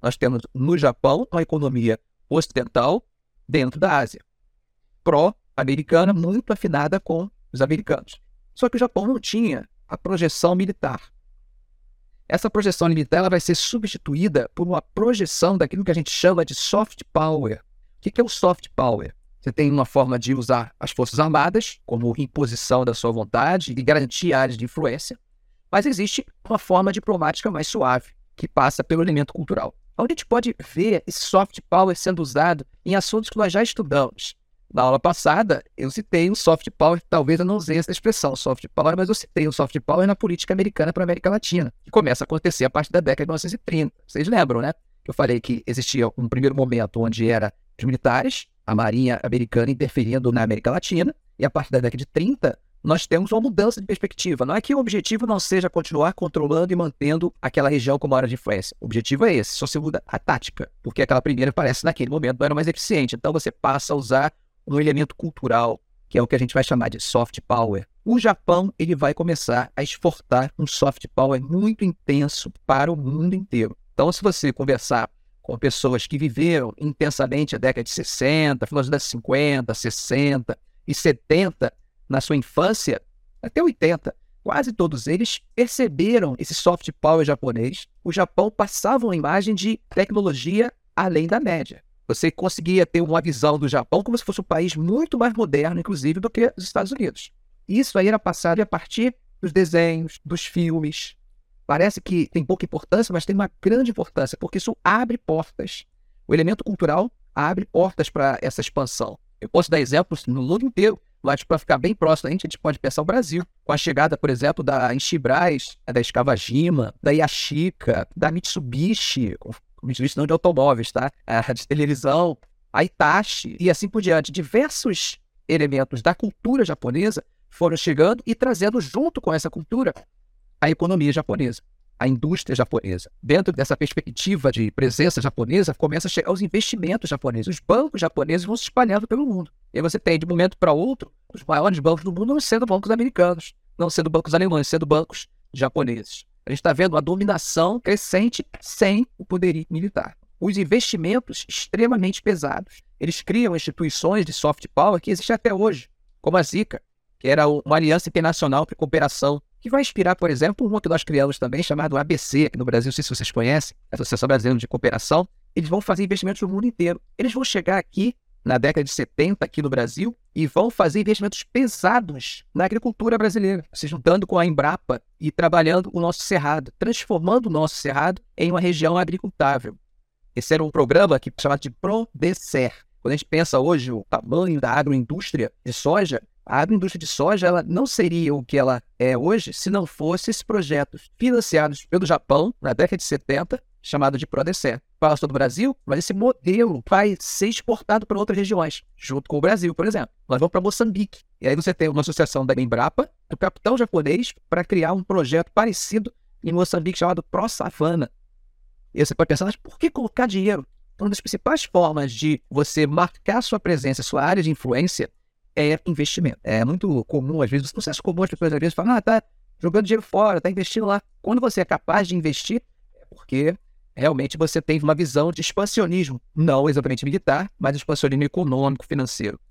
Nós temos no Japão uma economia ocidental dentro da Ásia, pró-americana, muito afinada com os americanos. Só que o Japão não tinha a projeção militar. Essa projeção militar ela vai ser substituída por uma projeção daquilo que a gente chama de soft power. O que é o soft power? Você tem uma forma de usar as forças armadas como imposição da sua vontade e garantir áreas de influência, mas existe uma forma diplomática mais suave, que passa pelo elemento cultural. Onde a gente pode ver esse soft power sendo usado em assuntos que nós já estudamos. Na aula passada, eu citei o soft power, talvez eu não usei essa expressão soft power, mas eu citei o soft power na política americana para a América Latina, que começa a acontecer a partir da década de 1930. Vocês lembram, né? Eu falei que existia um primeiro momento onde era os militares, a marinha americana interferindo na América Latina, e a partir da década de 30, nós temos uma mudança de perspectiva. Não é que o objetivo não seja continuar controlando e mantendo aquela região como área de influência. O objetivo é esse, só se muda a tática, porque aquela primeira parece naquele momento não era mais eficiente. Então você passa a usar um elemento cultural, que é o que a gente vai chamar de soft power. O Japão ele vai começar a exportar um soft power muito intenso para o mundo inteiro. Então, se você conversar com pessoas que viveram intensamente a década de 60, final dos anos 50, 60 e 70 na sua infância, até 80, quase todos eles perceberam esse soft power japonês. O Japão passava uma imagem de tecnologia além da média. Você conseguia ter uma visão do Japão como se fosse um país muito mais moderno, inclusive, do que os Estados Unidos. Isso aí era passado a partir dos desenhos, dos filmes. Parece que tem pouca importância, mas tem uma grande importância, porque isso abre portas. O elemento cultural abre portas para essa expansão. Eu posso dar exemplos no mundo inteiro, mas para ficar bem próximo a gente, a gente pode pensar o Brasil. Com a chegada, por exemplo, da Inchibras, da Escavajima, da Yashica, da Mitsubishi, Mitsubishi não de automóveis, tá? A de televisão, a Itachi e assim por diante. Diversos elementos da cultura japonesa foram chegando e trazendo junto com essa cultura a economia japonesa, a indústria japonesa. Dentro dessa perspectiva de presença japonesa, começa a chegar os investimentos japoneses. Os bancos japoneses vão se espalhando pelo mundo. E você tem, de um momento para outro, os maiores bancos do mundo não sendo bancos americanos, não sendo bancos alemães, sendo bancos japoneses. A gente está vendo uma dominação crescente sem o poderio militar. Os investimentos extremamente pesados. Eles criam instituições de soft power que existem até hoje, como a ZICA, que era uma aliança internacional para cooperação, que vai inspirar, por exemplo, uma que nós criamos também, chamado ABC, aqui no Brasil, não sei se vocês conhecem, Associação Brasileira de Cooperação. Eles vão fazer investimentos no mundo inteiro. Eles vão chegar aqui na década de 70 aqui no Brasil e vão fazer investimentos pesados na agricultura brasileira, se juntando com a Embrapa e trabalhando o nosso cerrado, transformando o nosso cerrado em uma região agricultável. Esse era um programa que chamado de PRODECER. Quando a gente pensa hoje o tamanho da agroindústria de soja, a agroindústria de soja ela não seria o que ela é hoje se não fosse esses projetos financiados pelo Japão na década de 70 chamado de PRODECER. Fala todo o Brasil, mas esse modelo vai ser exportado para outras regiões, junto com o Brasil, por exemplo. Nós vamos para Moçambique. E aí você tem uma associação da Embrapa, do capitão japonês, para criar um projeto parecido em Moçambique chamado ProSavana. E você pode pensar, mas por que colocar dinheiro? Uma das principais formas de você marcar sua presença, sua área de influência, é investimento. É muito comum, às vezes, não é comum as pessoas às vezes falam, ah, tá jogando dinheiro fora, tá investindo lá. Quando você é capaz de investir, é porque realmente você tem uma visão de expansionismo, não exatamente militar, mas expansionismo econômico, financeiro.